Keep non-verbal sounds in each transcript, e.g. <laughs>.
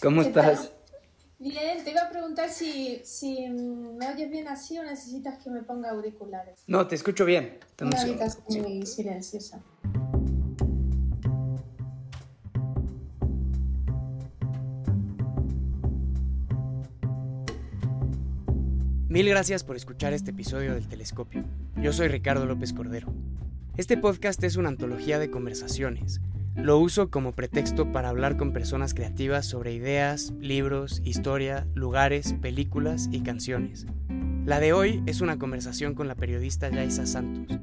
¿Cómo estás? Bien, te iba a preguntar si, si me oyes bien así o necesitas que me ponga auriculares. No, te escucho bien. Una habitación muy silenciosa. Mil gracias por escuchar este episodio del Telescopio. Yo soy Ricardo López Cordero. Este podcast es una antología de conversaciones. Lo uso como pretexto para hablar con personas creativas sobre ideas, libros, historia, lugares, películas y canciones. La de hoy es una conversación con la periodista Yaisa Santos.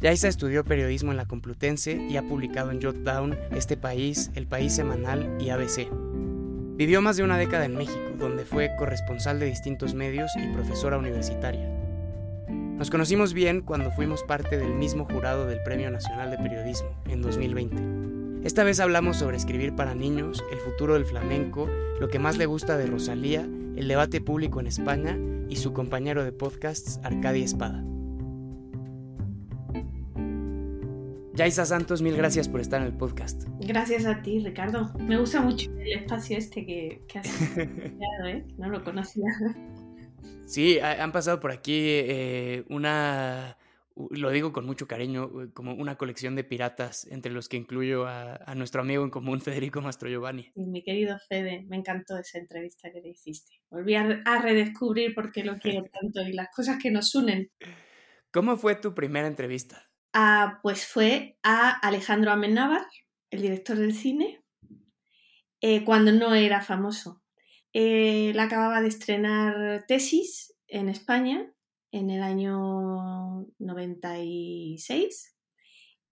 Yaisa estudió periodismo en la Complutense y ha publicado en Jotdown, Este País, El País Semanal y ABC. Vivió más de una década en México, donde fue corresponsal de distintos medios y profesora universitaria. Nos conocimos bien cuando fuimos parte del mismo jurado del Premio Nacional de Periodismo en 2020. Esta vez hablamos sobre escribir para niños, el futuro del flamenco, lo que más le gusta de Rosalía, el debate público en España y su compañero de podcasts, Arcadia Espada. Yaisa Santos, mil gracias por estar en el podcast. Gracias a ti, Ricardo. Me gusta mucho el espacio este que, has creado, ¿eh? No lo conocía. Sí, han pasado por aquí eh, una, lo digo con mucho cariño, como una colección de piratas, entre los que incluyo a, nuestro amigo en común, <laughs> Federico Mastro Giovanni. mi querido Fede, me encantó esa entrevista que le hiciste. Volví a, a redescubrir por qué lo quiero <laughs> tanto y las cosas que nos unen. ¿Cómo fue tu primera entrevista? pues fue a Alejandro Amenábar, el director del cine, eh, cuando no era famoso. Él acababa de estrenar Tesis en España en el año 96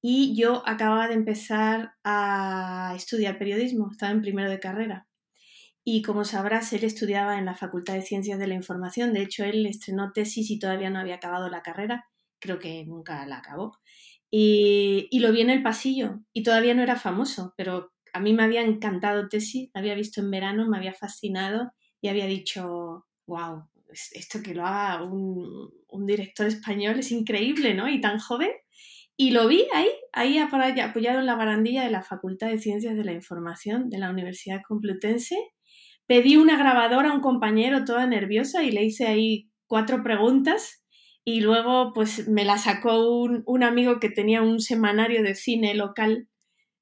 y yo acababa de empezar a estudiar periodismo, estaba en primero de carrera. Y como sabrás, él estudiaba en la Facultad de Ciencias de la Información, de hecho él estrenó tesis y todavía no había acabado la carrera creo que nunca la acabó. Y, lo vi en el pasillo y todavía no era famoso, pero a mí me había encantado Tesis, la había visto en verano, me había fascinado y había dicho, wow, esto que lo haga un, director español es increíble, ¿no? Y tan joven. Y lo vi ahí, ahí apoyado en la barandilla de la Facultad de Ciencias de la Información de la Universidad Complutense. Pedí una grabadora a un compañero toda nerviosa y le hice ahí cuatro preguntas y luego pues me la sacó un, amigo que tenía un semanario de cine local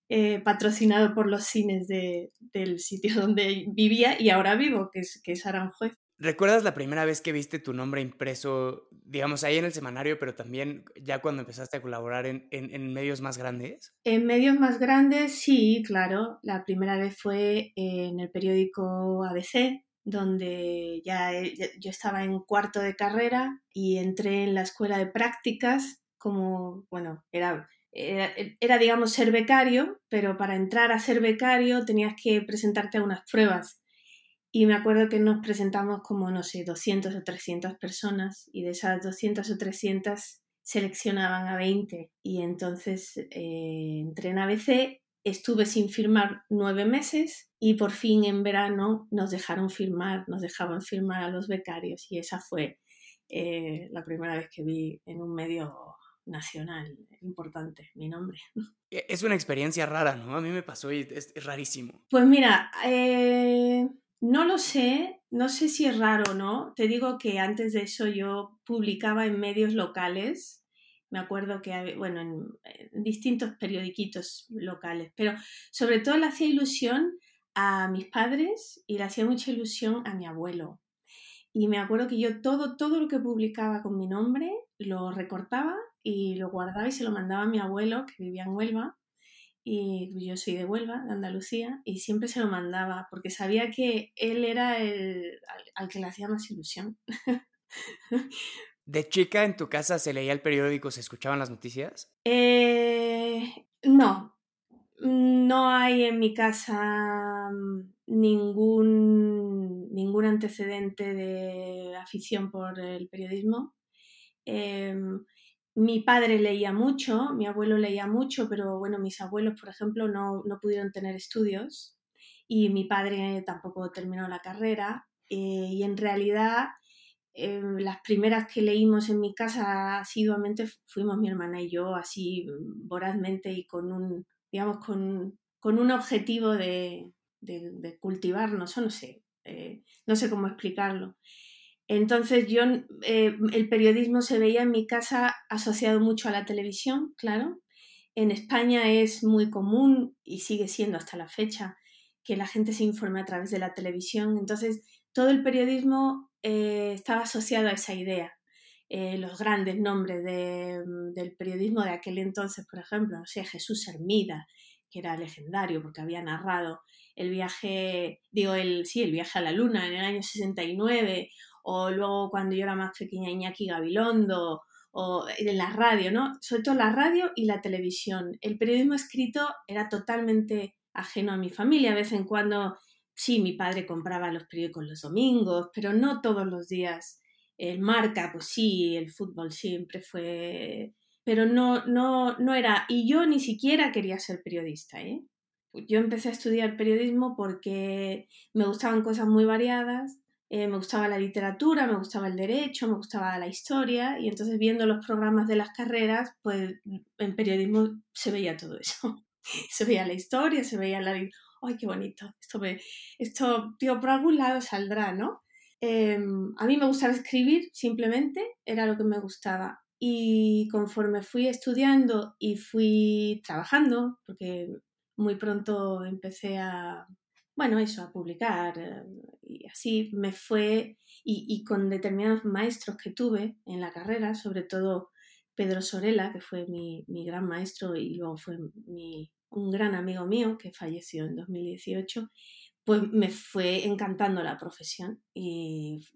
eh, patrocinado por los cines del sitio <laughs> donde vivía y ahora vivo, que es, que es Aranjuez. ¿Recuerdas la primera vez que viste tu nombre impreso, digamos, ahí en el semanario, pero también ya cuando empezaste a colaborar en, en medios más grandes? En medios más grandes, sí, claro. La primera vez fue en el periódico ABC, donde ya, yo estaba en cuarto de carrera y entré en la escuela de prácticas como, bueno, era, era, digamos ser becario, pero para entrar a ser becario tenías que presentarte a unas pruebas. Y me acuerdo que nos presentamos como, no sé, 200 o 300 personas y de esas 200 o 300 seleccionaban a 20 y entonces eh, entré en ABC Estuve sin firmar nueve meses y por fin en verano nos dejaron firmar, nos dejaban firmar a los becarios y esa fue eh, la primera vez que vi en un medio nacional importante mi nombre. <laughs> E, es una experiencia rara, ¿no? A mí me pasó y es, rarísimo. Pues mira, eh, no lo sé, no sé si es raro o no. Te digo que antes de eso yo publicaba en medios locales me acuerdo que, bueno, en, distintos periodiquitos locales, pero sobre todo le hacía ilusión a mis padres y le hacía mucha ilusión a mi abuelo. Y me acuerdo que yo todo, todo lo que publicaba con mi nombre lo recortaba y lo guardaba y se lo mandaba a mi abuelo que vivía en Huelva. Y yo soy de Huelva, de Andalucía, y siempre se lo mandaba porque sabía que él era el al que le hacía más ilusión. <laughs> ¿De chica en tu casa se leía el periódico, se escuchaban las noticias? Eh, no, no hay en mi casa mm, ningún, ningún antecedente de afición por el periodismo. Em, mi padre leía mucho, mi abuelo leía mucho, pero bueno, mis abuelos, por ejemplo, no, no pudieron tener estudios y mi padre tampoco terminó la carrera. Eh, y en realidad Em, las primeras que leímos en mi casa asiduamente fuimos mi hermana y yo, así vorazmente y con un, digamos, con, con un objetivo de, de, cultivarnos, o no sé, eh, no sé cómo explicarlo. Entonces yo, eh, el periodismo se veía en mi casa asociado mucho a la televisión, claro. En España es muy común y sigue siendo hasta la fecha que la gente se informe a través de la televisión. Entonces todo el periodismo eh, estaba asociado a esa idea. Eh, los grandes nombres del periodismo de aquel entonces, por ejemplo, no sé, Jesús Hermida, que era legendario porque había narrado el viaje, digo, el, sí, el viaje a la luna en el año 69, o luego cuando yo era más pequeña Iñaki Gabilondo, o en la radio, ¿no? Sobre todo la radio y la televisión. El periodismo escrito era totalmente ajeno a mi familia. De vez en cuando, sí, mi padre compraba los periódicos los domingos, pero no todos los días. El marca, pues sí, el fútbol siempre fue... Pero no, no, no era... Y yo ni siquiera quería ser periodista, ¿eh? Yo empecé a estudiar periodismo porque me gustaban cosas muy variadas eh, me gustaba la literatura, me gustaba el derecho, me gustaba la historia y entonces viendo los programas de las carreras, pues en periodismo se veía todo eso. <laughs> se veía la historia, se veía la... ¡Ay, qué bonito! Esto, me, esto tío, por algún lado saldrá, ¿no? Em, a mí me gustaba escribir, simplemente, era lo que me gustaba. Y conforme fui estudiando y fui trabajando, porque muy pronto empecé a, bueno, eso, a publicar. Eh, y así me fue, y, con determinados maestros que tuve en la carrera, sobre todo Pedro Sorela, que fue mi, gran maestro y luego fue un gran amigo mío que falleció en 2018, pues me fue encantando la profesión y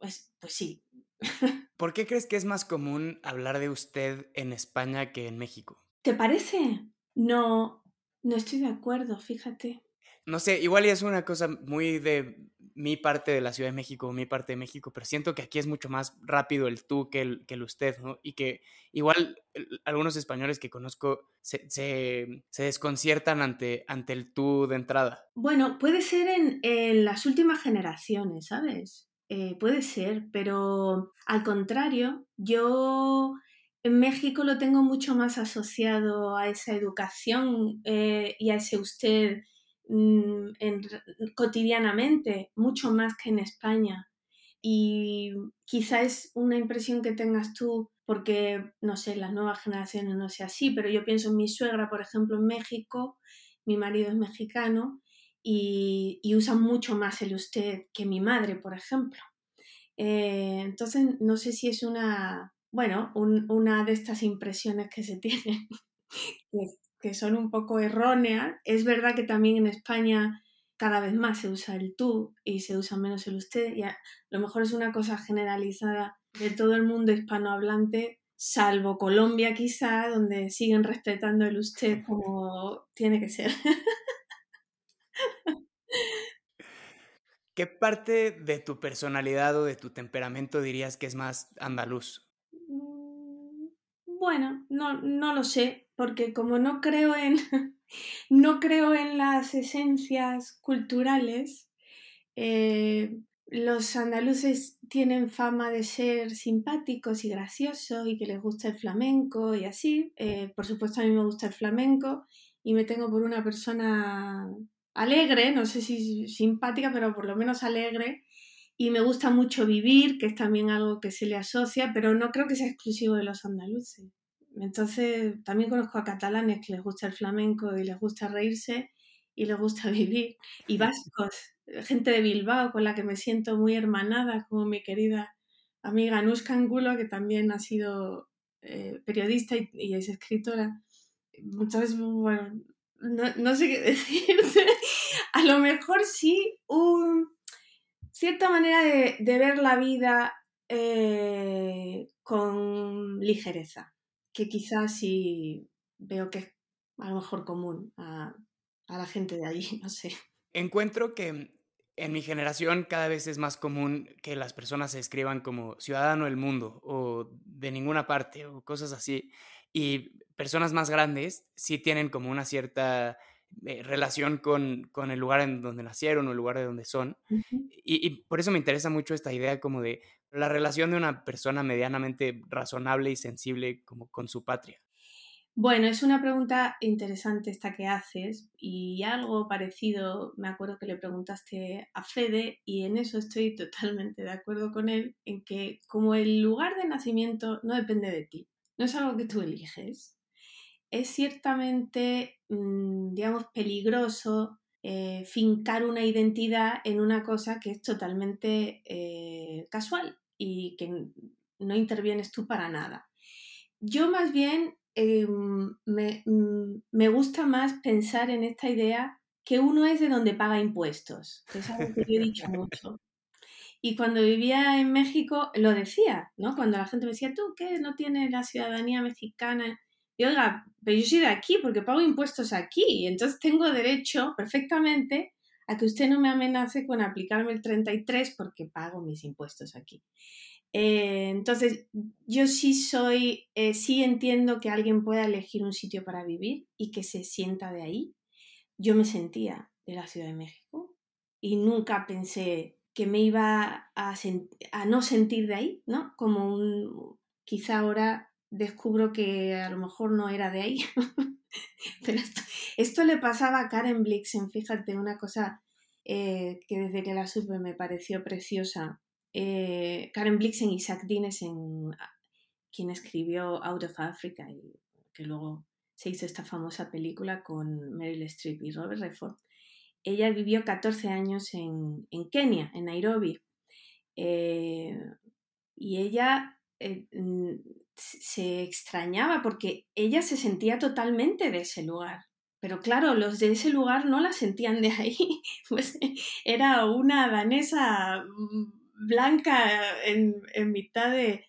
pues, pues sí. <laughs> ¿Por qué crees que es más común hablar de usted en España que en México? ¿Te parece? No, no estoy de acuerdo, fíjate no sé, igual es una cosa muy de mi parte de la Ciudad de México, mi parte de México, pero siento que aquí es mucho más rápido el tú que el, que el usted, ¿no? Y que igual algunos españoles que conozco se, se, desconciertan ante, ante el tú de entrada. Bueno, puede ser en, las últimas generaciones, ¿sabes? Eh, puede ser, pero al contrario, yo en México lo tengo mucho más asociado a esa educación eh, y a ese usted Mm, cotidianamente, mucho más que en España. Y quizá es una impresión que tengas tú porque, no sé, las nuevas generaciones no sea así, pero yo pienso en mi suegra, por ejemplo, en México, mi marido es mexicano y, y usa mucho más el usted que mi madre, por ejemplo. Eh, entonces, no sé si es una, bueno, una de estas impresiones que se <laughs> tienen, que son un poco erróneas. Es verdad que también en España cada vez más se usa el tú y se usa menos el usted y a lo mejor es una cosa generalizada de todo el mundo hispanohablante, salvo Colombia quizá, donde siguen respetando el usted como tiene que ser. <laughs> ¿Qué parte de tu personalidad o de tu temperamento dirías que es más andaluz? Mm, bueno, no, no lo sé porque como no creo en, <laughs> no creo en las esencias culturales, eh, los andaluces tienen fama de ser simpáticos y graciosos y que les gusta el flamenco y así. Eh, por supuesto a mí me gusta el flamenco y me tengo por una persona alegre, no sé si simpática, pero por lo menos alegre. Y me gusta mucho vivir, que es también algo que se le asocia, pero no creo que sea exclusivo de los andaluces. Entonces, también conozco a catalanes que les gusta el flamenco y les gusta reírse y les gusta <laughs> vivir. Y vascos, gente de Bilbao con la que me siento muy hermanada, como mi querida amiga Nuska Angulo, que también ha sido eh, periodista y, es escritora. Entonces, bueno, no, sé qué <laughs> decirte. A lo mejor sí, un, cierta manera de, ver la vida eh, con ligereza que quizás sí veo que es a lo mejor común a, la gente de allí, <laughs> no sé. Encuentro que en mi generación cada vez es más común que las personas se escriban como ciudadano del mundo o de ninguna parte o cosas así. Y personas más grandes sí tienen como una cierta eh, relación con, con, el lugar en donde nacieron o el lugar de donde son. y, y, por eso me interesa mucho esta idea como de la relación de una persona medianamente razonable y sensible como con su patria. Bueno, es una pregunta interesante esta que haces y algo parecido, me acuerdo que le preguntaste a Fede y en eso estoy <laughs> totalmente de acuerdo con él, en que como el lugar de nacimiento no depende de ti, no es algo que tú eliges, es ciertamente, mm, digamos, peligroso eh, fincar una identidad en una cosa que es totalmente eh, casual y que no intervienes tú para nada. Yo más bien em, mm, me, gusta más pensar en esta idea que uno es de donde paga impuestos, es algo que yo he dicho mucho. Y cuando vivía en México lo decía, ¿no? Cuando la gente me decía, ¿tú qué? ¿No tienes la ciudadanía mexicana? Y oiga, pero yo soy de aquí porque pago impuestos aquí y entonces tengo derecho perfectamente a que usted no me amenace con aplicarme el 33 porque pago mis impuestos aquí. Eh, entonces, yo sí soy, eh, sí entiendo que alguien pueda elegir un sitio para vivir y que se sienta de ahí. Yo me sentía de la Ciudad de México y nunca pensé que me iba a, a no sentir de ahí, ¿no? Como un, quizá ahora descubro que a lo mejor no era de ahí. <laughs> <laughs> Pero esto, le pasaba a Karen Blixen, fíjate, una cosa eh, que desde que la supe me pareció preciosa. Eh, Karen Blixen y Zach en quien escribió Out of Africa y que luego se hizo esta famosa película con Meryl Streep y Robert Redford. Ella vivió 14 años en, Kenia, en Nairobi. Eh, y ella se extrañaba porque ella se sentía totalmente de ese lugar. Pero claro, los de ese lugar no la sentían de ahí. <laughs> Pues era una danesa mm, blanca en, mitad de,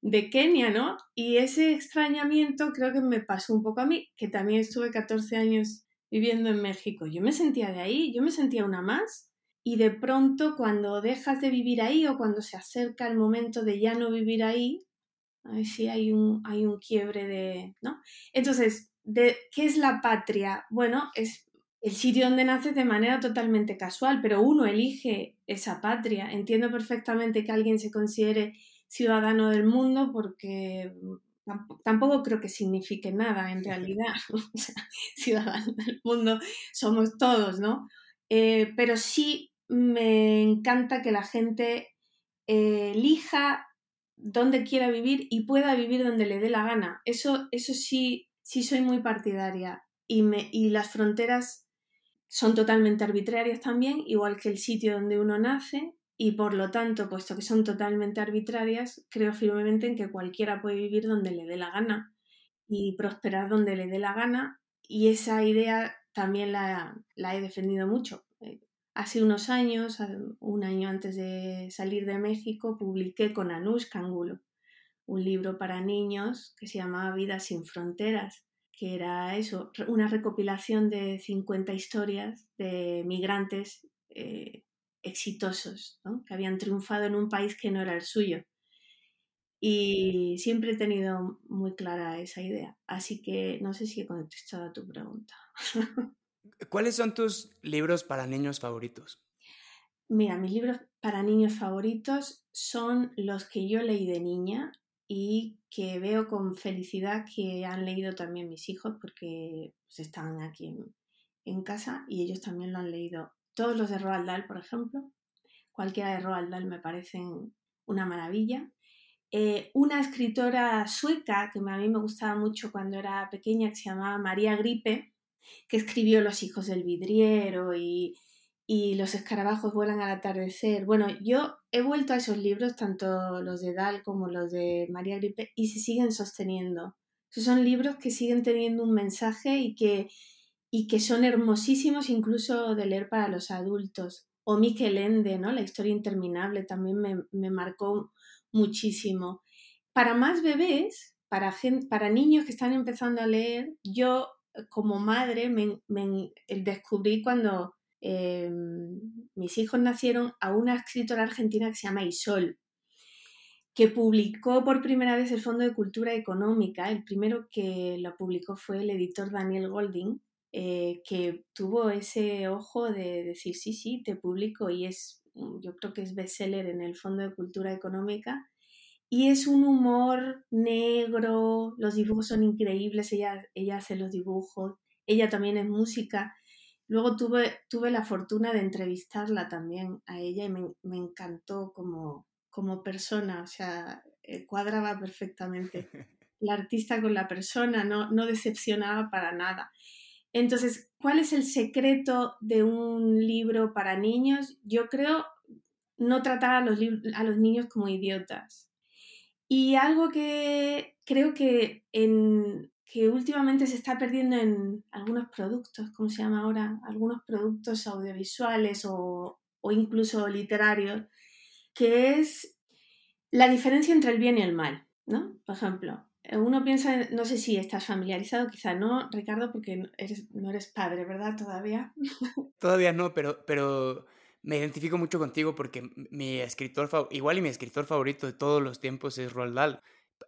de, Kenia, ¿no? Y ese extrañamiento creo que me pasó un poco a mí, que también estuve 14 años viviendo en México. Yo me sentía de ahí, yo me sentía una más. Y de pronto cuando dejas de vivir ahí o cuando se acerca el momento de ya no vivir ahí, ver si hay un, hay un quiebre de... ¿no? Entonces, de, ¿qué es la patria? Bueno, es el sitio donde naces de manera totalmente casual, pero uno elige esa patria. Entiendo perfectamente que alguien se considere ciudadano del mundo porque tampoco creo que signifique nada en realidad. <laughs> ciudadano del mundo somos todos, ¿no? Eh, pero sí me encanta que la gente eh, elija donde quiera vivir y pueda vivir donde le dé la gana. Eso, eso sí, sí soy muy partidaria. Y, me, y las fronteras son totalmente arbitrarias también, igual que el sitio donde uno nace, y por lo tanto, puesto que son totalmente arbitrarias, creo firmemente en que cualquiera puede vivir donde le dé la gana y prosperar donde le dé la gana. Y esa idea también la, la he defendido mucho. Hace unos años, un año antes de salir de México, publiqué con Anush Kangulo un libro para niños que se llamaba Vida sin Fronteras, que era eso, una recopilación de 50 historias de migrantes eh, exitosos, que habían triunfado en un país que no era el suyo. Y siempre he tenido muy clara esa idea. Así que no sé si he contestado a tu pregunta. <laughs> ¿Cuáles son tus libros para niños favoritos? Mira, mis libros para niños favoritos son los que yo leí de niña y que veo con felicidad que han leído también mis hijos porque pues, están aquí en, casa y ellos también lo han leído. Todos los de Roald Dahl, por ejemplo. Cualquiera de Roald Dahl me parecen una maravilla. Eh, una escritora sueca que a mí me gustaba mucho cuando era pequeña, que se llamaba María Gripe, que escribió Los hijos del vidriero y, Los escarabajos vuelan al atardecer. Bueno, yo he vuelto a esos libros, tanto los de Dal como los de María Gripe, y se siguen sosteniendo. son libros que siguen teniendo un mensaje y que, y que son hermosísimos incluso de leer para los adultos. O Miquel Ende, ¿no? La historia interminable también me, me marcó muchísimo. Para más bebés, para, para niños que están empezando a leer, yo como madre me, descubrí cuando eh, mis hijos nacieron a una escritora argentina que se llama Isol, que publicó por primera vez el Fondo de Cultura Económica. El primero que lo publicó fue el editor Daniel Golding, eh, que tuvo ese ojo de decir, sí, sí, te publico y es, yo creo que es bestseller en el Fondo de Cultura Económica. Y es un humor negro, los dibujos son increíbles, ella, ella hace los dibujos, ella también es música. Luego tuve, tuve la fortuna de entrevistarla también a ella y me, me encantó como, como persona, o sea, eh, cuadraba perfectamente. <laughs> La artista con la persona no, no decepcionaba para nada. Entonces, ¿cuál es el secreto de un libro para niños? Yo creo no tratar a los, a los niños como idiotas. Y algo que creo que, en, que últimamente se está perdiendo en algunos productos, ¿cómo se llama ahora? Algunos productos audiovisuales o, o incluso literarios, que es la diferencia entre el bien y el mal, ¿no? Por ejemplo, uno piensa, no sé si estás familiarizado, quizá no, Ricardo, porque eres, no eres padre, ¿verdad? Todavía. <laughs> Todavía no, pero, pero me identifico mucho contigo porque mi escritor, igual y mi escritor favorito de todos los tiempos es Roald Dahl.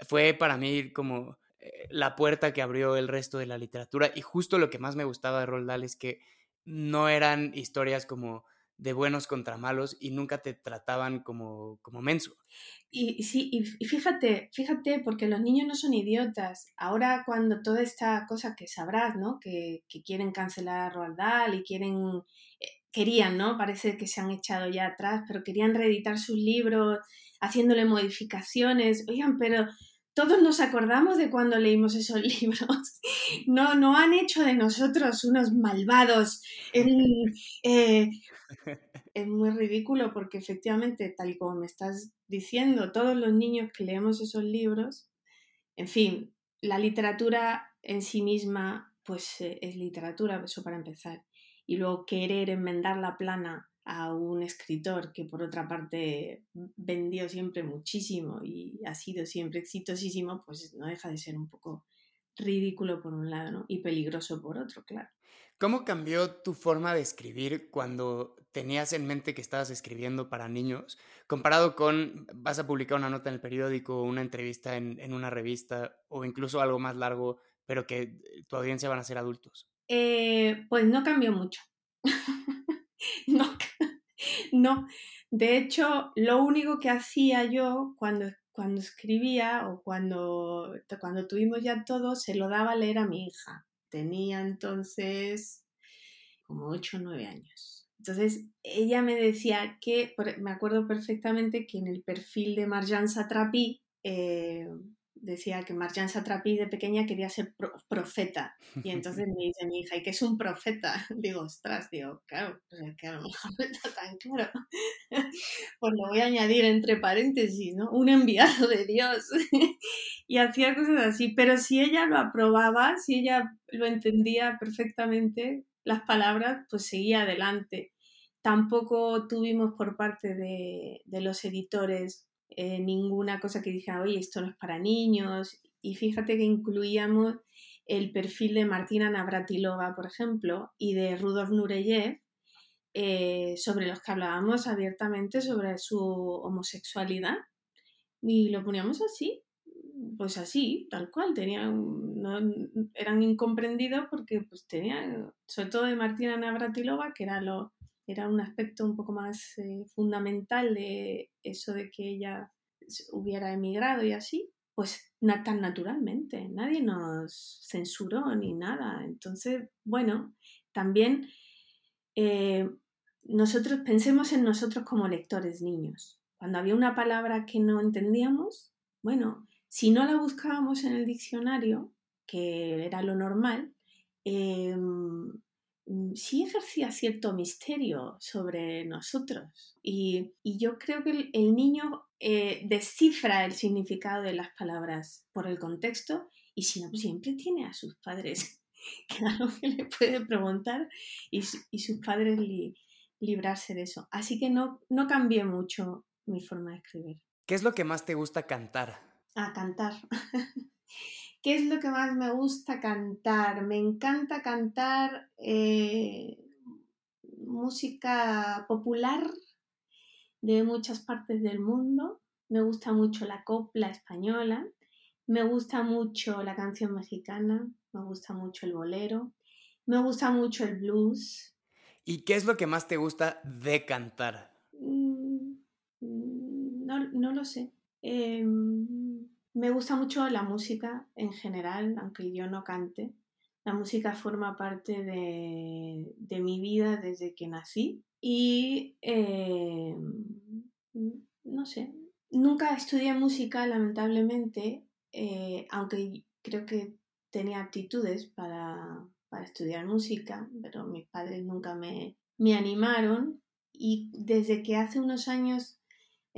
Fue para mí como eh, la puerta que abrió el resto de la literatura y justo lo que más me gustaba de Roald Dahl es que no eran historias como de buenos contra malos y nunca te trataban como, como menso. Y, sí, y fíjate, fíjate, porque los niños no son idiotas. Ahora cuando toda esta cosa que sabrás, ¿no? Que, que quieren cancelar a Roald Dahl y quieren eh, querían, ¿no? Parece que se han echado ya atrás, pero querían reeditar sus libros haciéndole modificaciones. Oigan, pero todos nos acordamos de cuando leímos esos <laughs> libros. No, no han hecho de nosotros unos malvados. Eh, es muy ridículo porque efectivamente, tal y como me estás diciendo, todos los niños que leemos esos libros, en fin, la literatura en sí misma, pues eh, es literatura, eso para empezar y luego querer enmendar la plana a un escritor que por otra parte vendió siempre muchísimo y ha sido siempre exitosísimo, pues no deja de ser un poco ridículo por un lado ¿no? y peligroso por otro, claro. ¿Cómo cambió tu forma de escribir cuando tenías en mente que estabas escribiendo para niños, comparado con vas a publicar una nota en el periódico, una entrevista en, en una revista o incluso algo más largo, pero que tu audiencia van a ser adultos? Eh, pues no cambió mucho. <laughs> <laughs> no. De hecho, lo único que hacía yo cuando, cuando escribía o cuando, cuando tuvimos ya todo, se lo daba a leer a mi hija. Tenía entonces como 8 o 9 años. Entonces, ella me decía que, me acuerdo perfectamente que en el perfil de Marjan Satrapi, eh, decía que Marjan Satrapi de pequeña quería ser profeta. Y entonces me dice mi hija, ¿y qué es un profeta? <laughs> Digo, ostras, digo, claro, pues es que a lo mejor no está tan claro. <laughs> Pues lo voy a añadir entre paréntesis, ¿no? Un enviado de Dios. <laughs> y hacía cosas así. Pero si ella lo aprobaba, si ella lo entendía perfectamente, las palabras, pues seguía adelante. Tampoco tuvimos por parte de, de los editores eh, ninguna cosa que dijera, oye, esto no es para niños. Y fíjate que incluíamos el perfil de Martina Navratilova, por ejemplo, y de Rudolf Nureyev, eh, sobre los que hablábamos abiertamente sobre su homosexualidad. Y lo poníamos así, pues así, tal cual. Tenían, no, eran incomprendidos porque pues tenían, sobre todo de Martina Navratilova, que era lo, era un aspecto un poco más eh, fundamental de eso de que ella hubiera emigrado y así, pues tan naturalmente, nadie nos censuró ni nada. Entonces, bueno, también eh, nosotros pensemos en nosotros como lectores niños. Cuando había una palabra que no entendíamos, bueno, si no la buscábamos en el diccionario, que era lo normal, eh, sí ejercía cierto misterio sobre nosotros. Y, yo creo que el, niño eh, descifra el significado de las palabras por el contexto y si no, siempre tiene a sus padres, <laughs> que algo que le puede preguntar y, sus padres librarse de eso. Así que no, no cambié mucho mi forma de escribir. ¿Qué es lo que más te gusta cantar? A cantar. <laughs> ¿Qué es lo que más me gusta cantar? Me encanta cantar eh, música popular de muchas partes del mundo. Me gusta mucho la copla española. Me gusta mucho la canción mexicana. Me gusta mucho el bolero. Me gusta mucho el blues. ¿Y qué es lo que más te gusta de cantar? Mm, no, no lo sé. Em, me gusta mucho la música en general, aunque yo no cante. La música forma parte de, mi vida desde que nací y em, no sé, nunca estudié música lamentablemente, eh, aunque creo que tenía aptitudes para, estudiar música, pero mis padres nunca me, me animaron y desde que hace unos años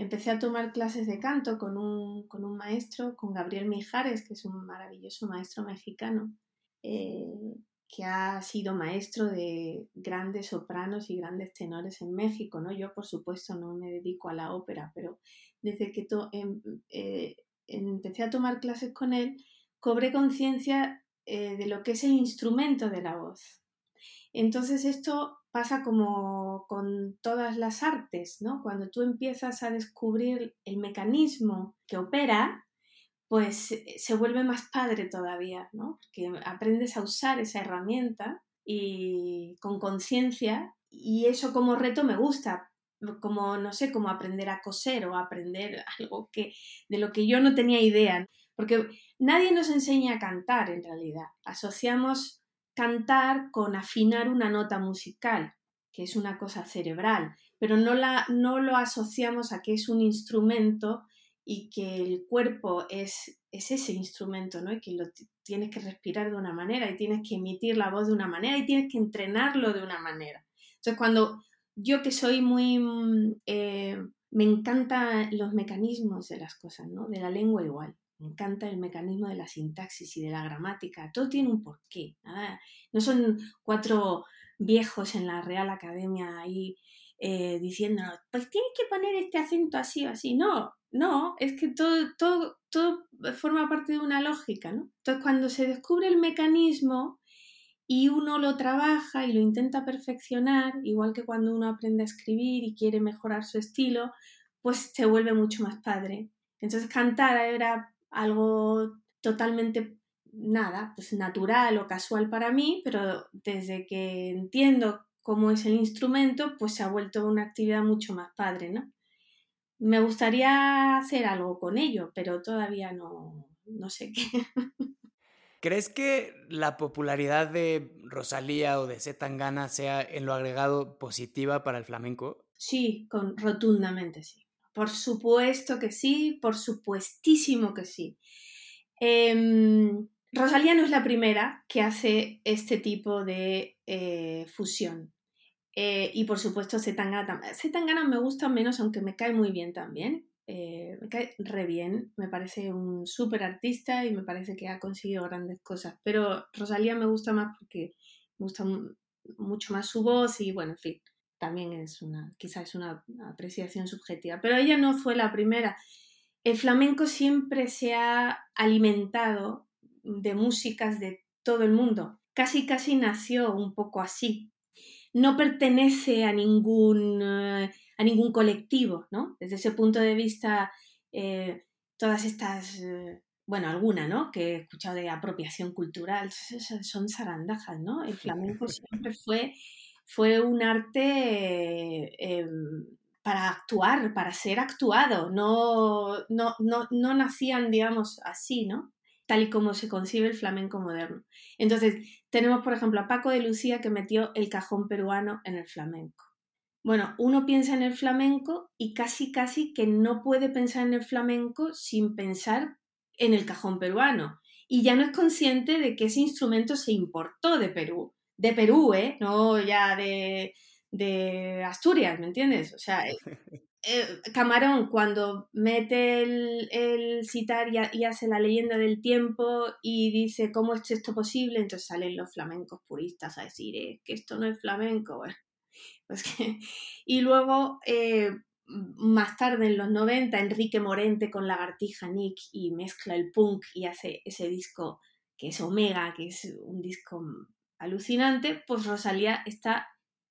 empecé a tomar clases de canto con un, con un maestro, con Gabriel Mijares, que es un maravilloso maestro mexicano, eh, que ha sido maestro de grandes sopranos y grandes tenores en México. ¿no? Yo, por supuesto, no me dedico a la ópera, pero desde que em, eh, empecé a tomar clases con él, cobré conciencia eh, de lo que es el instrumento de la voz. Entonces esto pasa como con todas las artes, ¿no? Cuando tú empiezas a descubrir el mecanismo que opera, pues se vuelve más padre todavía, ¿no? Porque aprendes a usar esa herramienta y con conciencia y eso como reto me gusta, como no sé, como aprender a coser o aprender <laughs> algo que de lo que yo no tenía idea, porque nadie nos enseña a cantar en realidad. Asociamos cantar con afinar una nota musical, que es una cosa cerebral, pero no, la, no lo asociamos a que es un instrumento y que el cuerpo es, es ese instrumento, ¿no? Y que lo tienes que respirar de una manera y tienes que emitir la voz de una manera y tienes que entrenarlo de una manera. Entonces, cuando yo que soy muy... Mm, eh, me encantan los mecanismos de las cosas, ¿no? De la lengua igual. Me encanta el mecanismo de la sintaxis y de la gramática. Todo tiene un porqué. No son cuatro viejos en la Real Academia ahí eh, diciéndonos, pues tienes que poner este acento así o así. No, no, es que todo, todo, todo forma parte de una lógica, ¿no? Entonces, cuando se descubre el mecanismo y uno lo trabaja y lo intenta perfeccionar, igual que cuando uno aprende a escribir y quiere mejorar su estilo, pues se vuelve mucho más padre. Entonces, cantar era algo totalmente nada, pues natural o casual para mí, pero desde que entiendo cómo es el instrumento, pues se ha vuelto una actividad mucho más padre, ¿no? Me gustaría hacer algo con ello, pero todavía no, no sé qué. <laughs> ¿Crees que la popularidad de Rosalía o de Zetangana sea en lo agregado positiva para el flamenco? Sí, con, rotundamente sí. Por supuesto que sí, por supuestísimo que sí. Em, Rosalía no es la primera que hace este tipo de eh, fusión. Eh, y por supuesto Zetangana. Zetangana me gusta menos, aunque me cae muy bien también. Eh, me cae re bien, me parece un súper artista y me parece que ha conseguido grandes cosas. Pero Rosalía me gusta más porque me gusta mucho más su voz y bueno, en fin también es una, quizás es una apreciación subjetiva, pero ella no fue la primera. El flamenco siempre se ha alimentado de músicas de todo el mundo. Casi, casi nació un poco así. No pertenece a ningún, eh, a ningún colectivo, ¿no? Desde ese punto de vista, eh, todas estas, eh, bueno, alguna, ¿no? Que he escuchado de apropiación cultural, son zarandajas, ¿no? El flamenco siempre fue fue un arte em, para actuar, para ser actuado, no, no, no, no nacían, digamos, así, ¿no? Tal y como se concibe el flamenco moderno. Entonces, tenemos, por ejemplo, a Paco de Lucía que metió el cajón peruano en el flamenco. Bueno, uno piensa en el flamenco y casi, casi que no puede pensar en el flamenco sin pensar en el cajón peruano. Y ya no es consciente de que ese instrumento se importó de Perú de Perú, ¿eh? No ya de, de Asturias, ¿me entiendes? O sea, eh, eh, Camarón cuando mete el, el citar y, hace la leyenda del tiempo y dice cómo es esto posible, entonces salen los flamencos puristas a decir eh, que esto no es flamenco. <laughs> Pues que... Y luego, más tarde en los 90, Enrique Morente con Lagartija Nick y mezcla el punk y hace ese disco que es Omega, que es un disco alucinante, pues Rosalía está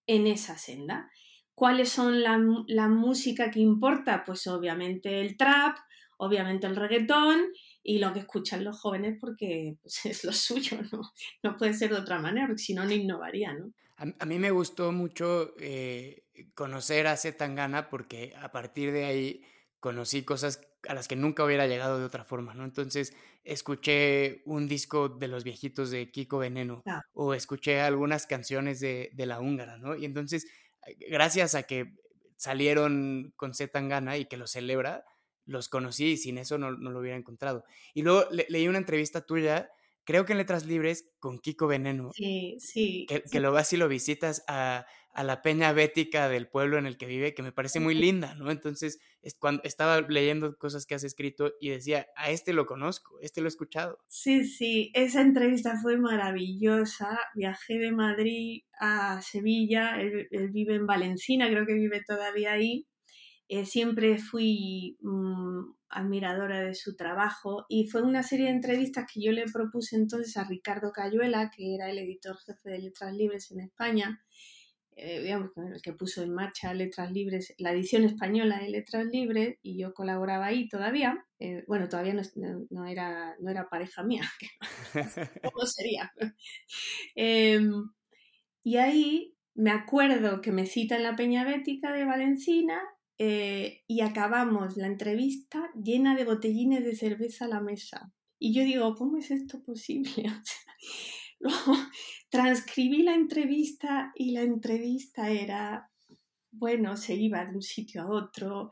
en esa senda. ¿Cuáles son la, música que importa? Pues obviamente el trap, obviamente el reggaetón y lo que escuchan los jóvenes porque pues, <laughs> es lo suyo, ¿no? No puede ser de otra manera, porque si no, no innovaría, ¿no? A, mí me gustó mucho eh, conocer a Zetangana porque a partir de ahí conocí cosas a las que nunca hubiera llegado de otra forma, ¿no? Entonces, escuché un disco de los viejitos de Kiko Veneno Ah. o escuché algunas canciones de, de La Húngara, ¿no? Y entonces, gracias a que salieron con Z Tangana y que lo celebra, los conocí y sin eso no, no lo hubiera encontrado. Y luego le- leí una entrevista tuya, creo que en Letras Libres, con Kiko Veneno, Sí, sí. que, sí. que lo vas y lo visitas a, a la peña bética del pueblo en el que vive, que me parece muy linda, ¿no? Entonces, es cuando estaba leyendo cosas que has escrito y decía, a este lo conozco, este lo he escuchado. Sí, sí, esa entrevista fue maravillosa. Viajé de Madrid a Sevilla, él, él vive en Valencina, creo que vive todavía ahí. Eh, siempre fui mm, admiradora de su trabajo y fue una serie de entrevistas que yo le propuse entonces a Ricardo Cayuela, que era el editor jefe de Letras Libres en España, eh, digamos, con el que puso en marcha Letras Libres, la edición española de Letras Libres, y yo colaboraba ahí todavía. Eh, bueno, todavía no, era, no era pareja mía, <laughs> ¿cómo <laughs> sería? Em, y ahí me acuerdo que me cita en la Peña Bética de Valencina eh, y acabamos la entrevista llena de botellines de cerveza a la mesa. Y yo digo, ¿cómo es esto posible? <laughs> Luego transcribí la entrevista y la entrevista era, bueno, se iba de un sitio a otro,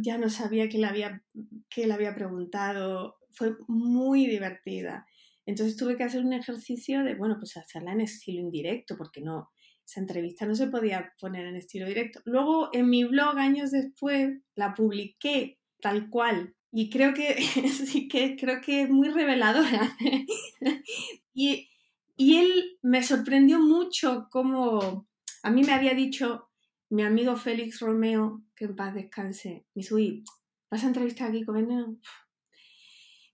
ya no sabía qué le, había, qué le había preguntado, fue muy divertida. Entonces tuve que hacer un ejercicio de, bueno, pues hacerla en estilo indirecto, porque no, esa entrevista no se podía poner en estilo directo. Luego en mi blog, años después, la publiqué tal cual. Y creo que <laughs> sí que creo que es muy reveladora. <laughs> y, y él me sorprendió mucho como a mí me había dicho mi amigo Félix Romeo, que en paz descanse, me dice, ¿vas a entrevistar a Kiko Veneno?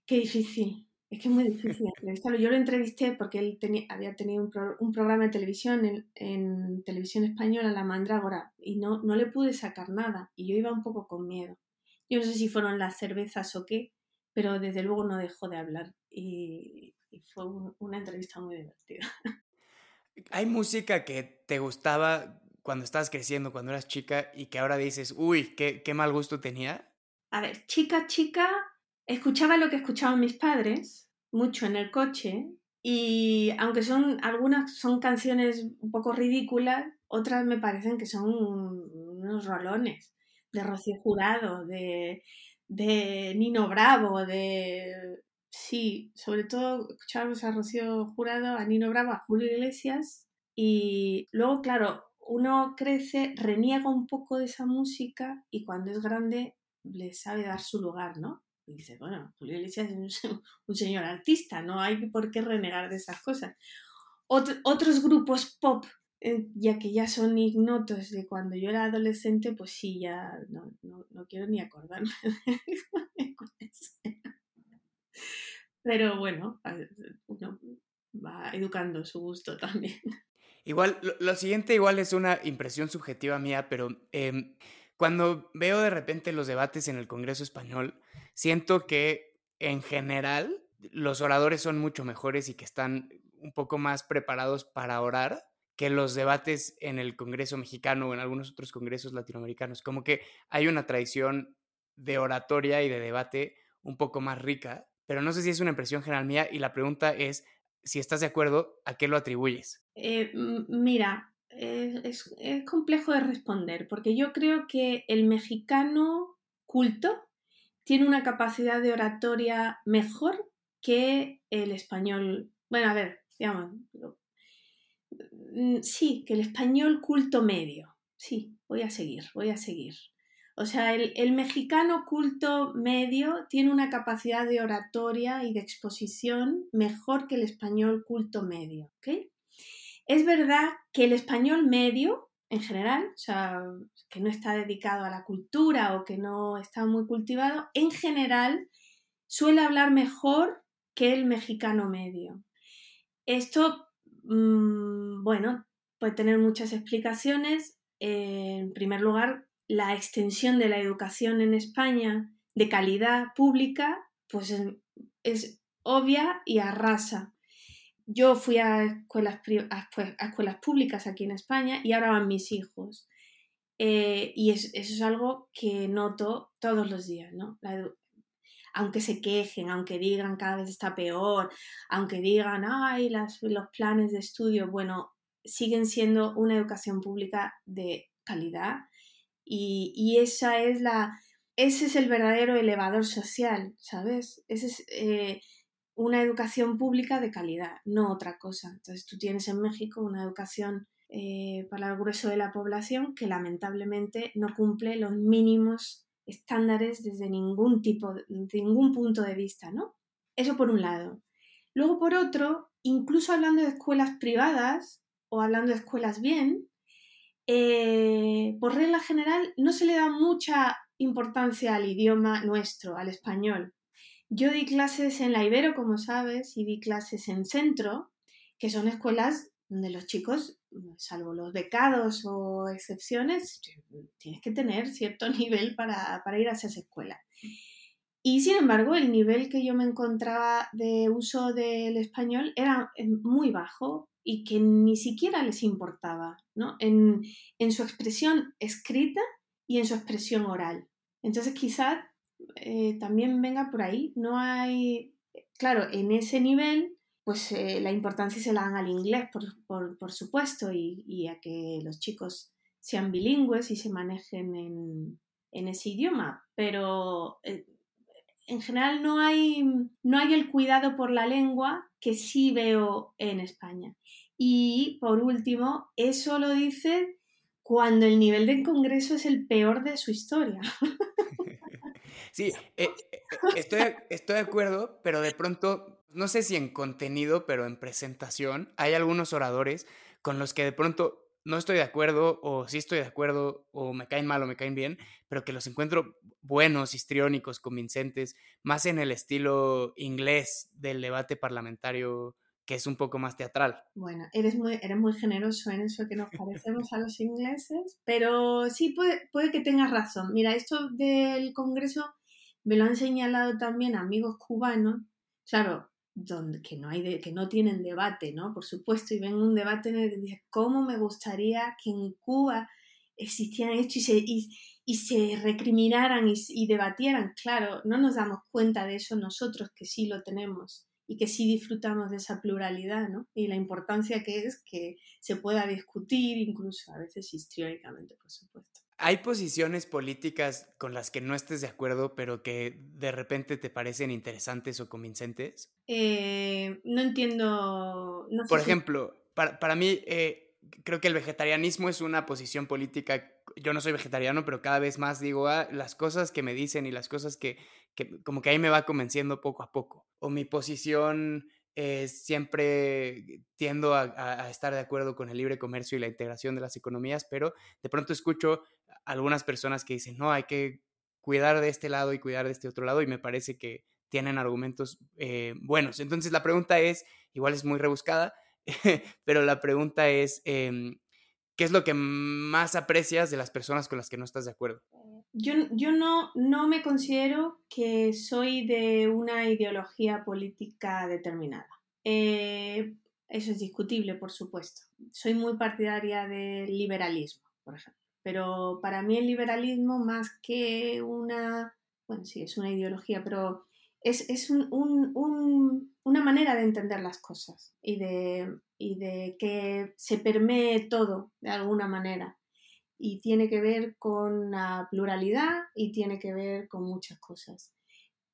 Qué difícil. Es que es muy difícil entrevistarlo. Yo lo entrevisté porque él tenía, había tenido un, pro- un programa de televisión en, en televisión española, La Mandrágora, y no, no le pude sacar nada. Y yo iba un poco con miedo. Yo no sé si fueron las cervezas o qué, pero desde luego no dejó de hablar. Y, y fue un- una entrevista muy divertida. <laughs> ¿Hay música que te gustaba cuando estabas creciendo, cuando eras chica, y que ahora dices, uy, qué, qué mal gusto tenía? A ver, chica, chica, escuchaba lo que escuchaban mis padres, mucho en el coche, y aunque son algunas son canciones un poco ridículas, otras me parecen que son unos rolones de Rocío Jurado, de, de Nino Bravo, de... Sí, sobre todo escuchábamos a Rocío Jurado, a Nino Bravo, a Julio Iglesias, y luego, claro, uno crece, reniega un poco de esa música y cuando es grande le sabe dar su lugar, ¿no? Y dice, bueno, Julio Iglesias es un, un señor artista, no hay por qué renegar de esas cosas. Ot- otros grupos pop, eh, ya que ya son ignotos de cuando yo era adolescente, pues sí, ya no, no, no quiero ni acordarme <laughs> de. Pero bueno, va educando su gusto también. Igual, lo, lo siguiente igual es una impresión subjetiva mía, pero em, cuando veo de repente los debates en el Congreso español, siento que en general los oradores son mucho mejores y que están un poco más preparados para orar que los debates en el Congreso mexicano o en algunos otros congresos latinoamericanos. Como que hay una tradición de oratoria y de debate un poco más rica, pero no sé si es una impresión general mía y la pregunta es si estás de acuerdo, ¿a qué lo atribuyes? Eh, mira, eh, es, es complejo de responder porque yo creo que el mexicano culto tiene una capacidad de oratoria mejor que el español. Bueno, a ver, digamos, mm, sí, que el español culto medio. Sí, voy a seguir, voy a seguir. O sea, el, mexicano culto medio tiene una capacidad de oratoria y de exposición mejor que el español culto medio. Es verdad que el español medio, en general, o sea, que no está dedicado a la cultura o que no está muy cultivado, en general suele hablar mejor que el mexicano medio. Esto, mm, bueno, puede tener muchas explicaciones. Eh, en primer lugar, la extensión de la educación en España de calidad pública, pues es, obvia y arrasa. Yo fui a escuelas, a escue- a escuelas públicas aquí en España y ahora van mis hijos. Eh, y eso es algo que noto todos los días, ¿no? aunque se quejen, aunque digan cada vez está peor, aunque digan, ay, los planes de estudio, bueno, siguen siendo una educación pública de calidad y, esa es la, ese es el verdadero elevador social, ¿sabes? Ese es eh, una educación pública de calidad, no otra cosa. Entonces tú tienes en México una educación eh, para el grueso de la población que lamentablemente no cumple los mínimos estándares desde ningún tipo, de ningún punto de vista, ¿no? Eso por un lado. Luego, por otro, incluso hablando de escuelas privadas o hablando de escuelas bien, eh, por regla general no se le da mucha importancia al idioma nuestro, al español. Yo di clases en la Ibero, como sabes, y di clases en Centro, que son escuelas donde los chicos, salvo los becados o excepciones, tienes que tener cierto <laughs> nivel para, ir a esas escuelas. Y sin embargo, el nivel que yo me encontraba de uso del español era eh, muy bajo y que ni siquiera les importaba, ¿no? En, su expresión escrita y en su expresión oral. Entonces quizás eh, también venga por ahí. No hay, claro, en ese nivel pues eh, la importancia se la dan al inglés, por, supuesto, y, a que los chicos sean bilingües y se manejen en, ese idioma, pero eh, en general no hay, no hay el cuidado por la lengua que sí veo en España. Y por último, eso lo dice cuando el nivel de Congreso es el peor de su historia. <laughs> Sí, eh, estoy, estoy de acuerdo, pero de pronto no sé si en contenido, pero en presentación, hay algunos oradores con los que de pronto no estoy de acuerdo, o sí estoy de acuerdo, o me caen mal o me caen bien, pero que los encuentro buenos, histriónicos, convincentes, más en el estilo inglés del debate parlamentario, que es un poco más teatral. Bueno, eres muy, eres muy generoso en eso que nos parecemos a los ingleses, pero sí puede, puede que tengas razón. Mira, esto del Congreso me lo han señalado también amigos cubanos. Claro, donde, que, no hay que no tienen debate, ¿no? Por supuesto, y ven un debate en el que dice, ¿cómo me gustaría que en Cuba existieran esto y se, y, se recriminaran y, y, debatieran? Claro, no nos damos cuenta de eso nosotros que sí lo tenemos y que sí disfrutamos de esa pluralidad, ¿no? Y la importancia que es que se pueda discutir, incluso a veces históricamente, por supuesto. ¿Hay posiciones políticas con las que no estés de acuerdo, pero que de repente te parecen interesantes o convincentes? Eh, no entiendo. Por ejemplo, para, mí, eh, creo que el vegetarianismo es una posición política. Yo no soy vegetariano, pero cada vez más digo, ah, las cosas que me dicen y las cosas que, que como que ahí me va convenciendo poco a poco. O mi posición eh, siempre tiendo a, estar de acuerdo con el libre comercio y la integración de las economías, pero de pronto escucho algunas personas que dicen, no, hay que cuidar de este lado y cuidar de este otro lado, y me parece que tienen argumentos eh, buenos. Entonces la pregunta es, igual es muy rebuscada, <laughs> pero la pregunta es, em, ¿qué es lo que más aprecias de las personas con las que no estás de acuerdo? Yo, yo no, no me considero que soy de una ideología política determinada. Eh, eso es discutible, por supuesto. Soy muy partidaria del liberalismo, por ejemplo. Pero para mí el liberalismo, más que una, bueno, sí, es una ideología, pero es, es un, un, una manera de entender las cosas y de, y de que se permee todo de alguna manera. Y tiene que ver con la pluralidad y tiene que ver con muchas cosas.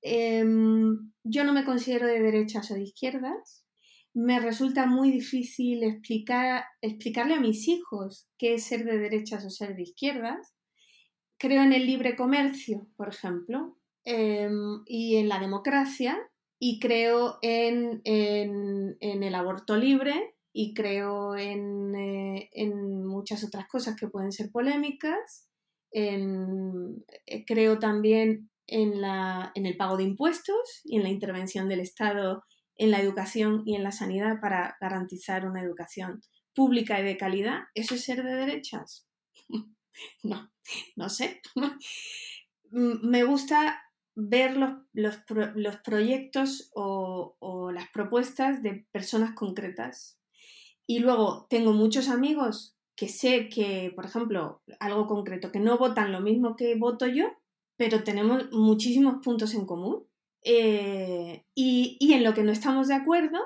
Em, yo no me considero de derechas o de izquierdas, me resulta muy difícil explicar, explicarle a mis hijos qué es ser de derechas o ser de izquierdas. Creo en el libre comercio, por ejemplo, em, y en la democracia, y creo en, el aborto libre, y creo en, eh, muchas otras cosas que pueden ser polémicas. Eh, creo también en, la, en el pago de impuestos y en la intervención del Estado en la educación y en la sanidad para garantizar una educación pública y de calidad, ¿eso es ser de derechas? <laughs> no, no sé. <laughs> Me gusta ver los, proyectos o, o, las propuestas de personas concretas. Y luego tengo muchos amigos que sé que, por ejemplo, algo concreto, que no votan lo mismo que voto yo, pero tenemos muchísimos puntos en común. Eh, y, y, en lo que no estamos de acuerdo,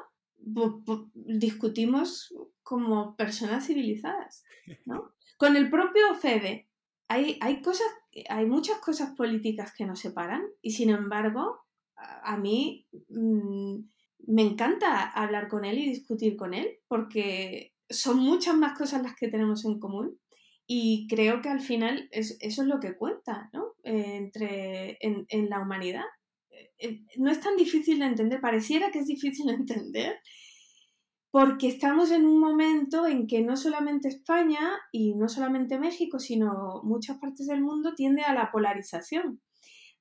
discutimos como personas civilizadas. ¿no? <laughs> Con el propio Fede, hay, hay, cosas, hay muchas cosas políticas que nos separan y sin embargo, a, a mí mmm, me encanta hablar con él y discutir con él porque son muchas más cosas las que tenemos en común y creo que al final es, eso es lo que cuenta ¿no? Eh, entre, en, en, la humanidad. Eh, no es tan difícil de entender, pareciera que es difícil de entender, porque estamos en un momento en que no solamente España y no solamente México, sino muchas partes del mundo tiende a la polarización.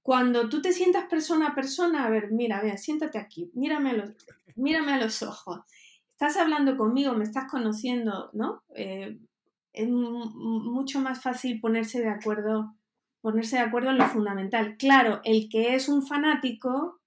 Cuando tú te sientas persona a persona, a ver, mira, vea, siéntate aquí, mírame a los, mírame a los ojos, estás hablando conmigo, me estás conociendo, ¿no? Eh, es mucho más fácil ponerse de acuerdo, ponerse de acuerdo en lo fundamental. Claro, el que es un fanático,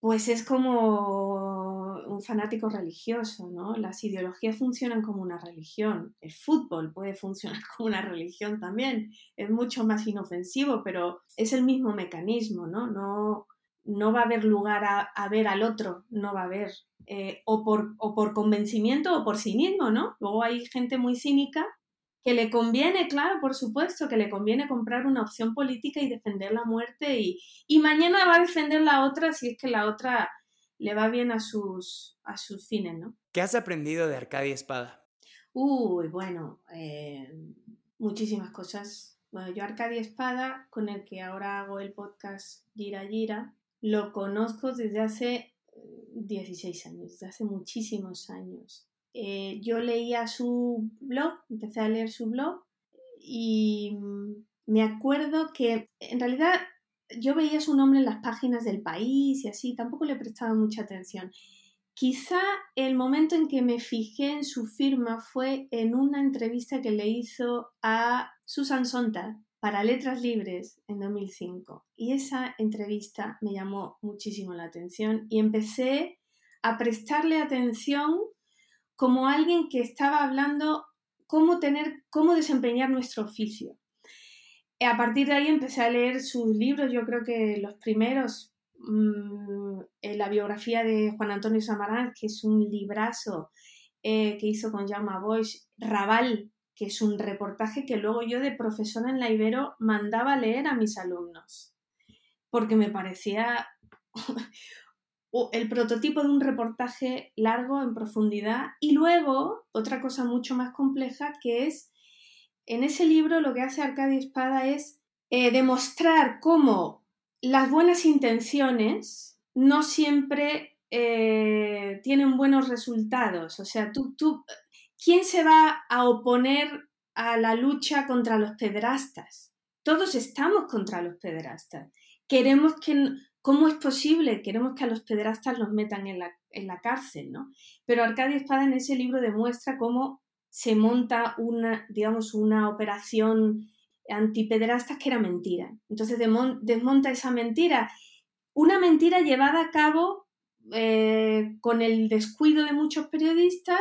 pues es como un fanático religioso, ¿no? Las ideologías funcionan como una religión. El fútbol puede funcionar <laughs> como una religión también. Es mucho más inofensivo, pero es el mismo mecanismo, ¿no? No, no va a haber lugar a, ver al otro, no va a haber. Eh, o, por, o por convencimiento o por cinismo, ¿no? Luego hay gente muy cínica que le conviene, claro, por supuesto, que le conviene comprar una opción política y defender la muerte y, y mañana va a defender la otra si es que la otra le va bien a sus, a sus fines, ¿no? ¿Qué has aprendido de Arcadia Espada? Uy, bueno, eh, muchísimas cosas. Bueno, yo Arcadia Espada, con el que ahora hago el podcast Gira Gira, lo conozco desde hace 16 años, desde hace muchísimos años. Eh, yo leía su blog, empecé a leer su blog y me acuerdo que en realidad yo veía su nombre en las páginas del país y así, tampoco le prestaba mucha atención. Quizá el momento en que me fijé en su firma fue en una entrevista que le hizo a Susan Sontag para Letras Libres en 2005. Y esa entrevista me llamó muchísimo la atención y empecé a prestarle atención como alguien que estaba hablando cómo tener, cómo desempeñar nuestro oficio. A partir de ahí empecé a leer sus libros, yo creo que los primeros, mmm, la biografía de Juan Antonio Samaranch, que es un librazo eh, que hizo con Jaume Boix, Raval, que es un reportaje que luego yo de profesora en la Ibero mandaba leer a mis alumnos, porque me parecía el prototipo de un reportaje largo en profundidad y luego otra cosa mucho más compleja que es en ese libro lo que hace Arcadio Espada es eh, demostrar cómo las buenas intenciones no siempre eh, tienen buenos resultados. O sea, tú, tú, ¿quién se va a oponer a la lucha contra los pederastas? Todos estamos contra los pederastas. Queremos que, ¿cómo es posible? Queremos que a los pederastas los metan en la, en la cárcel, ¿no? Pero Arcadia Espada en ese libro demuestra cómo se monta una, digamos, una operación antipederastas que era mentira. Entonces desmonta esa mentira. Una mentira llevada a cabo eh, con el descuido de muchos periodistas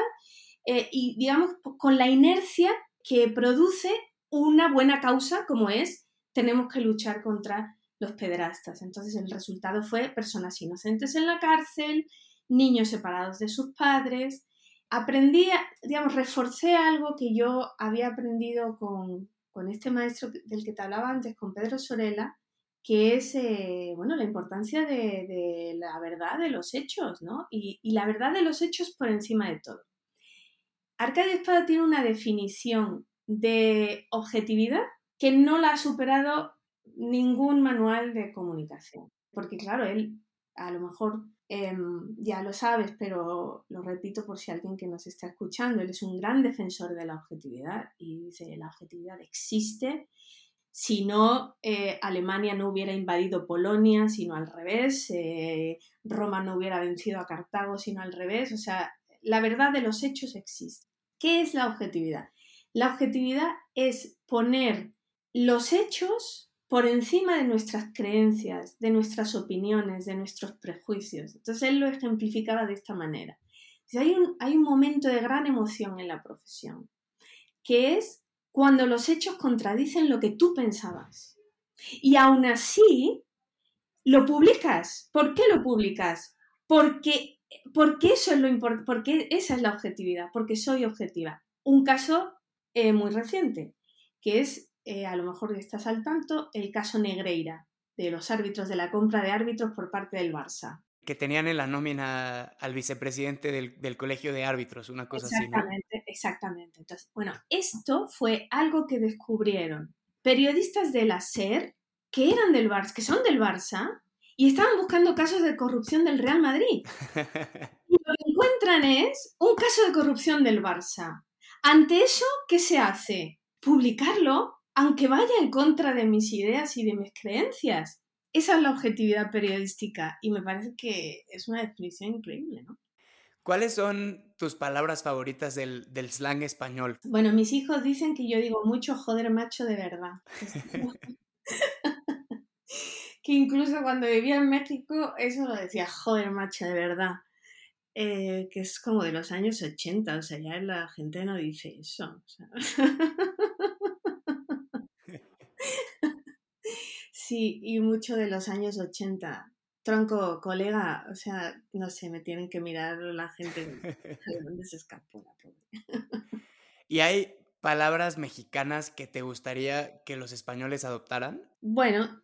eh, y, digamos, con la inercia que produce una buena causa como es tenemos que luchar contra los pederastas. Entonces el resultado fue personas inocentes en la cárcel, niños separados de sus padres. Aprendí, digamos, reforcé algo que yo había aprendido con, con este maestro del que te hablaba antes, con Pedro Sorela, que es, eh, bueno, la importancia de, la verdad de los hechos, ¿no? Y, y, la verdad de los hechos por encima de todo. Arcadio Espada tiene una definición de objetividad que no la ha superado ningún manual de comunicación. Porque claro, él a lo mejor eh, ya lo sabes, pero lo repito por si alguien que nos está escuchando, él es un gran defensor de la objetividad y dice, la objetividad existe. Si no, eh, Alemania no hubiera invadido Polonia, sino al revés, eh, Roma no hubiera vencido a Cartago, sino al revés. O sea, la verdad de los hechos existe. ¿Qué es la objetividad? La objetividad es poner los hechos por encima de nuestras creencias, de nuestras opiniones, de nuestros prejuicios. Entonces él lo ejemplificaba de esta manera. Hay un, hay un momento de gran emoción en la profesión. que es cuando los hechos contradicen lo que tú pensabas. Y aún así, lo publicas. ¿Por qué lo publicas? Porque, porque eso es lo importante, porque esa es la objetividad, porque soy objetiva. Un caso eh, muy reciente, que es, eh, a lo mejor estás al tanto, el caso Negreira, de los árbitros, de la compra de árbitros por parte del Barça. Que tenían en la nómina al vicepresidente del, colegio de árbitros, una cosa así. Exactamente, exactamente. Entonces, bueno, esto fue algo que descubrieron periodistas de la SER que eran del Barça, que son del Barça, y estaban buscando casos de corrupción del Real Madrid. <laughs> Y lo que encuentran es un caso de corrupción del Barça. Ante eso, ¿qué se hace? Publicarlo, aunque vaya en contra de mis ideas y de mis creencias. Esa es la objetividad periodística y me parece que es una definición increíble, ¿no? ¿Cuáles son tus palabras favoritas del, del, slang español? Bueno, mis hijos dicen que yo digo mucho joder macho de verdad. <laughs> que incluso cuando vivía en México, eso lo decía joder macho de verdad. Eh, que es como de los años 80, o sea, ya la gente no dice eso. <laughs> sí, y mucho de los años 80. Tronco, colega, o sea, no sé, me tienen que mirar la gente <laughs> de dónde se escapó la pobre. ¿Y hay palabras mexicanas que te gustaría que los españoles adoptaran? Bueno,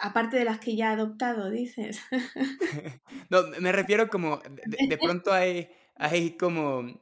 aparte de las que ya he adoptado, dices. <laughs> no, me refiero como, de, <laughs> pronto hay, hay como,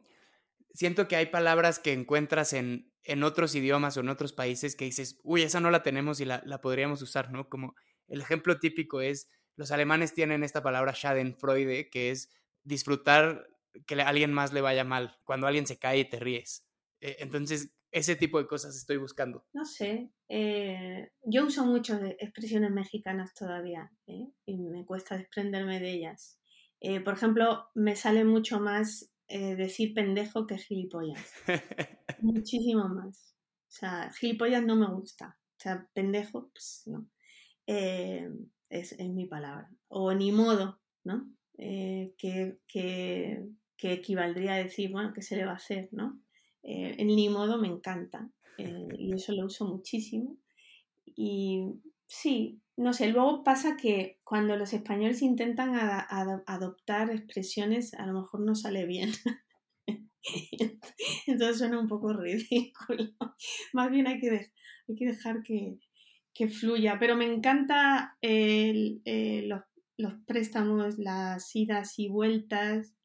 siento que hay palabras que encuentras en, en otros idiomas o en otros países que dices, uy, esa no la tenemos y la, la podríamos usar, ¿no? Como el ejemplo típico es, los alemanes tienen esta palabra Schadenfreude, que es disfrutar que a alguien más le vaya mal, cuando alguien se cae y te ríes. E, entonces, ese tipo de cosas estoy buscando. No sé, eh, yo uso muchas expresiones mexicanas todavía ¿eh? y me cuesta desprenderme de ellas. Eh, por ejemplo, me sale mucho más decir pendejo que gilipollas. <laughs> Muchísimo más. O sea, gilipollas no me gusta. O sea, pendejo, pues no. es, es, mi palabra. O ni modo, ¿no? que, que, que equivaldría a decir, bueno, ¿qué se le va a hacer, no? Eh, el ni modo me encanta eh, y eso lo uso muchísimo. Y sí, no sé, luego pasa que cuando los españoles intentan adoptar expresiones, a lo mejor no sale bien. <laughs> Entonces suena un poco ridículo. <laughs> Más bien hay que, dejar que, fluya. Pero me encanta eh, los, préstamos, las idas y vueltas,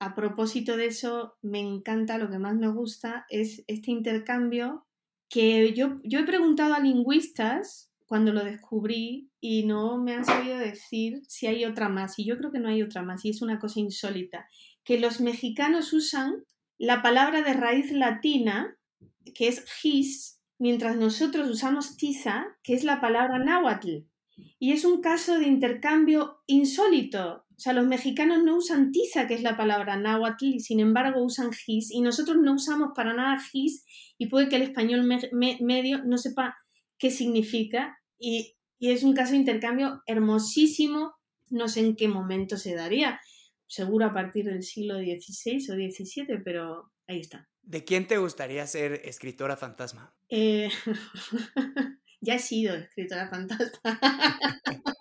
a propósito de eso, me encanta, lo que más me gusta es este intercambio que yo he preguntado a lingüistas cuando lo descubrí y no me han sabido decir si hay otra más. Y yo creo que no hay otra más y es una cosa insólita. Que los mexicanos usan la palabra de raíz latina, que es his, mientras nosotros usamos tiza, que es la palabra náhuatl. Y es un caso de intercambio insólito. O sea, los mexicanos no usan tiza, que es la palabra náhuatl, y sin embargo usan gis, y nosotros no usamos para nada gis, y puede que el español medio no sepa qué significa, y, y, es un caso de intercambio hermosísimo, no sé en qué momento se daría, seguro a partir del siglo XVI o XVII, pero ahí está. ¿De quién te gustaría ser escritora fantasma? Eh... <laughs> ya he sido escritora fantasma. <laughs>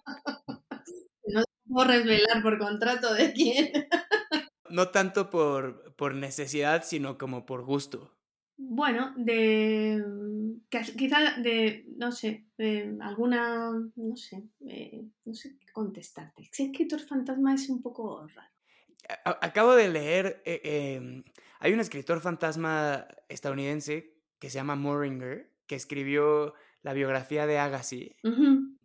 no puedo revelar por contrato de quién. <laughs> no tanto por, por necesidad, sino como por gusto. Bueno, de quizá de, no sé, de alguna, no sé, no sé qué contestarte. Si escritor fantasma es un poco raro. Acabo de leer, eh, em, hay un escritor fantasma estadounidense que se llama Moringer, que escribió la biografía de Agassi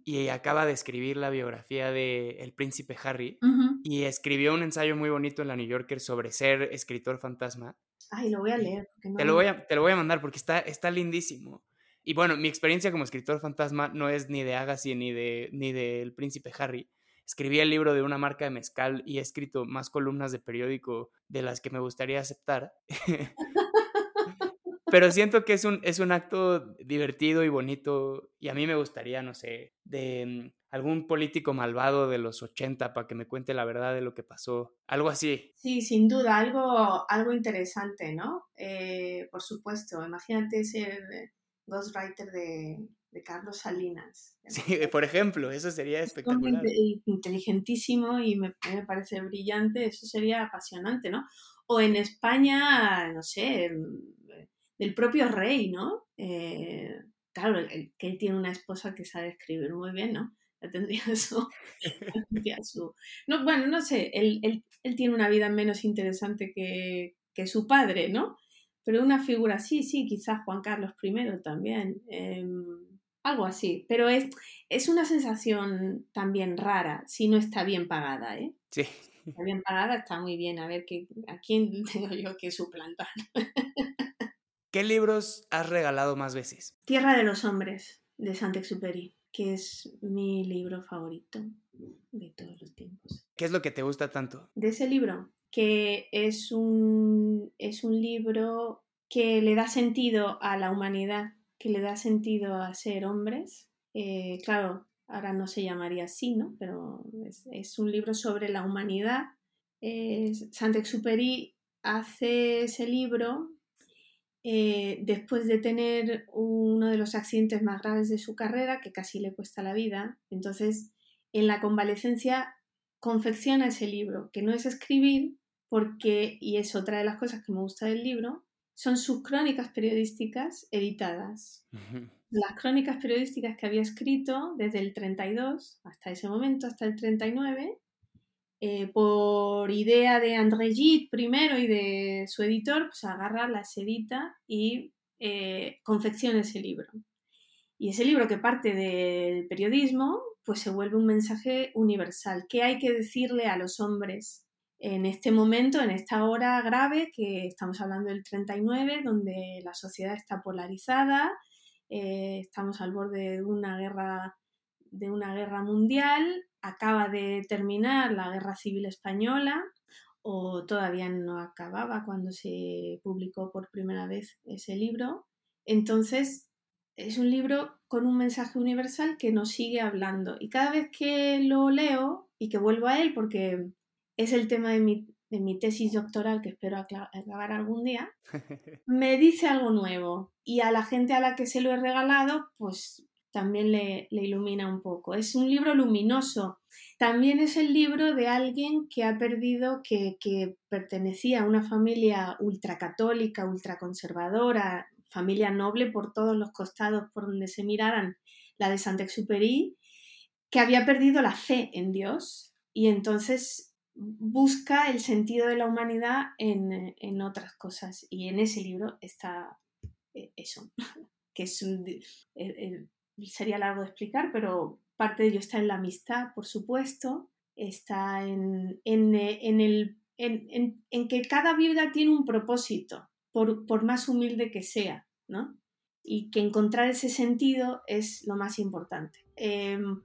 y acaba de escribir la biografía de El Príncipe Harry y escribió un ensayo muy bonito en la New Yorker sobre ser escritor fantasma. Ay, lo voy a leer. te, lo voy a, te lo voy a mandar porque está, está lindísimo. Y bueno, mi experiencia como escritor fantasma no es ni de Agassi ni de ni del Príncipe Harry. Escribí el libro de una marca de mezcal y he escrito más columnas de periódico de las que me gustaría aceptar. <laughs> pero siento que es un, es un acto divertido y bonito y a mí me gustaría, no sé, de mm, algún político malvado de los 80 para que me cuente la verdad de lo que pasó, algo así. Sí, sin duda, algo, algo interesante, ¿no? Eh, por supuesto, imagínate ser ghostwriter de, de Carlos Salinas. <laughs> Sí, por ejemplo, eso sería espectacular. Inteligentísimo y me, me, parece brillante, eso sería apasionante, ¿no? O en España, no sé, del propio rey, ¿no? Eh, claro, que él tiene una esposa que sabe escribir muy bien, ¿no? Ya tendría <laughs> su... su... No, bueno, no sé, él, él, él, tiene una vida menos interesante que, que su padre, ¿no? Pero una figura sí, sí, quizás Juan Carlos I también. Eh, algo así, pero es, es una sensación también rara si no está bien pagada, ¿eh? Sí. Está bien pagada, está muy bien. A ver, que, ¿a quién <laughs> tengo yo que suplantar? ¿Qué libros has regalado más veces? Tierra de los Hombres, de Saint-Exupéry, que es mi libro favorito de todos los tiempos. ¿Qué es lo que te gusta tanto? De ese libro, que es un, es un libro que le da sentido a la humanidad que le da sentido a ser hombres. Eh, claro, ahora no se llamaría así, ¿no? Pero es, un libro sobre la humanidad. Eh, Saint-Exupéry hace ese libro eh, después de tener uno de los accidentes más graves de su carrera, que casi le cuesta la vida. Entonces, en la convalecencia confecciona ese libro, que no es escribir, porque, y es otra de las cosas que me gusta del libro, son sus crónicas periodísticas editadas. Las crónicas periodísticas que había escrito desde el 32 hasta ese momento, hasta el 39, eh, por idea de André Gide primero y de su editor, pues agarra, las edita y eh, confecciona ese libro. Y ese libro que parte del periodismo, pues se vuelve un mensaje universal. ¿Qué hay que decirle a los hombres en este momento, en esta hora grave, que estamos hablando del 39, donde la sociedad está polarizada, eh, estamos al borde de una guerra de una guerra mundial, acaba de terminar la guerra civil española o todavía no acababa cuando se publicó por primera vez ese libro. Entonces, es un libro con un mensaje universal que nos sigue hablando y cada vez que lo leo y que vuelvo a él porque es el tema de mi, de mi tesis doctoral que espero acabar algún día, <laughs> me dice algo nuevo y a la gente a la que se lo he regalado, pues también le, ilumina un poco. Es un libro luminoso. También es el libro de alguien que ha perdido, que, pertenecía a una familia ultracatólica, ultraconservadora, familia noble por todos los costados por donde se miraran, la de Saint-Exupéry, que había perdido la fe en Dios y entonces busca el sentido de la humanidad en, otras cosas. Y en ese libro está eh, eso, <laughs> que es eh, eh, sería largo de explicar, pero parte de ello está en la amistad, por supuesto, está en, en, el, en, que cada vida tiene un propósito, por, más humilde que sea, ¿no? Y que encontrar ese sentido es lo más importante. Em,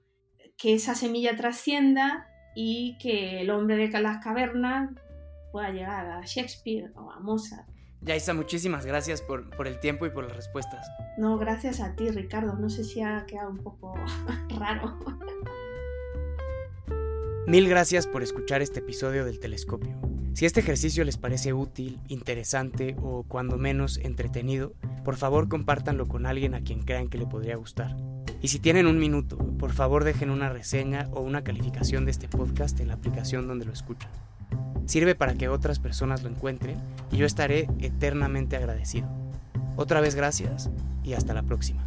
que esa semilla trascienda y que el hombre de las cavernas pueda llegar a Shakespeare o a Mozart. Yaisa, muchísimas gracias por, por, el tiempo y por las respuestas. No, gracias a ti, Ricardo. No sé si ha quedado un poco <laughs> raro. Mil gracias por escuchar este episodio del Telescopio. Si este ejercicio les parece útil, interesante o cuando menos entretenido, por favor compártanlo con alguien a quien crean que le podría gustar. Y si tienen un minuto, por favor dejen una reseña o una calificación de este podcast en la aplicación donde lo escuchan. Sirve para que otras personas lo encuentren y yo estaré eternamente agradecido. Otra vez gracias y hasta la próxima.